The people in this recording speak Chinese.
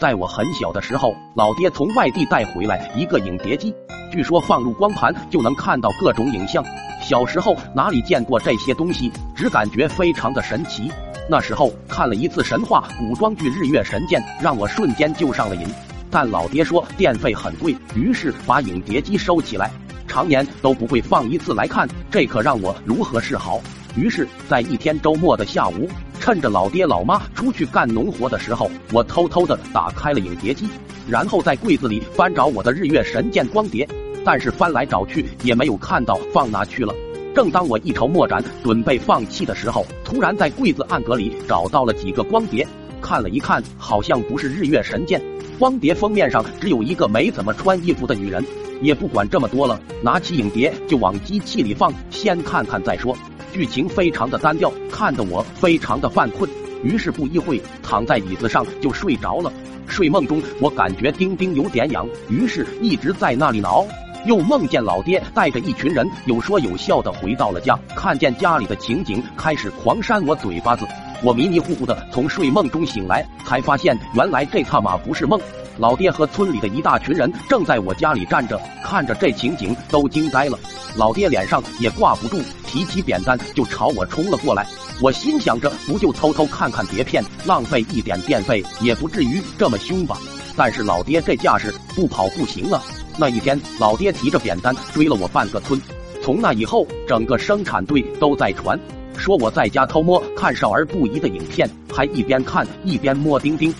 在我很小的时候，老爹从外地带回来一个影碟机，据说放入光盘就能看到各种影像。小时候哪里见过这些东西，只感觉非常的神奇。那时候看了一次神话古装剧《日月神剑》，让我瞬间就上了瘾。但老爹说电费很贵，于是把影碟机收起来，常年都不会放一次来看，这可让我如何是好？于是，在一天周末的下午。趁着老爹老妈出去干农活的时候，我偷偷的打开了影碟机，然后在柜子里翻找我的《日月神剑》光碟，但是翻来找去也没有看到放哪去了。正当我一筹莫展，准备放弃的时候，突然在柜子暗格里找到了几个光碟，看了一看，好像不是《日月神剑》。光碟封面上只有一个没怎么穿衣服的女人，也不管这么多了，拿起影碟就往机器里放，先看看再说。剧情非常的单调，看得我非常的犯困，于是不一会躺在椅子上就睡着了。睡梦中我感觉丁丁有点痒，于是一直在那里挠。又梦见老爹带着一群人有说有笑的回到了家，看见家里的情景，开始狂扇我嘴巴子。我迷迷糊糊的从睡梦中醒来，才发现原来这他妈不是梦。老爹和村里的一大群人正在我家里站着，看着这情景都惊呆了。老爹脸上也挂不住，提起扁担就朝我冲了过来。我心想着，不就偷偷看看碟片，浪费一点电费，也不至于这么凶吧？但是老爹这架势，不跑不行啊！那一天，老爹提着扁担追了我半个村。从那以后，整个生产队都在传说我在家偷摸看少儿不宜的影片，还一边看一边摸丁丁。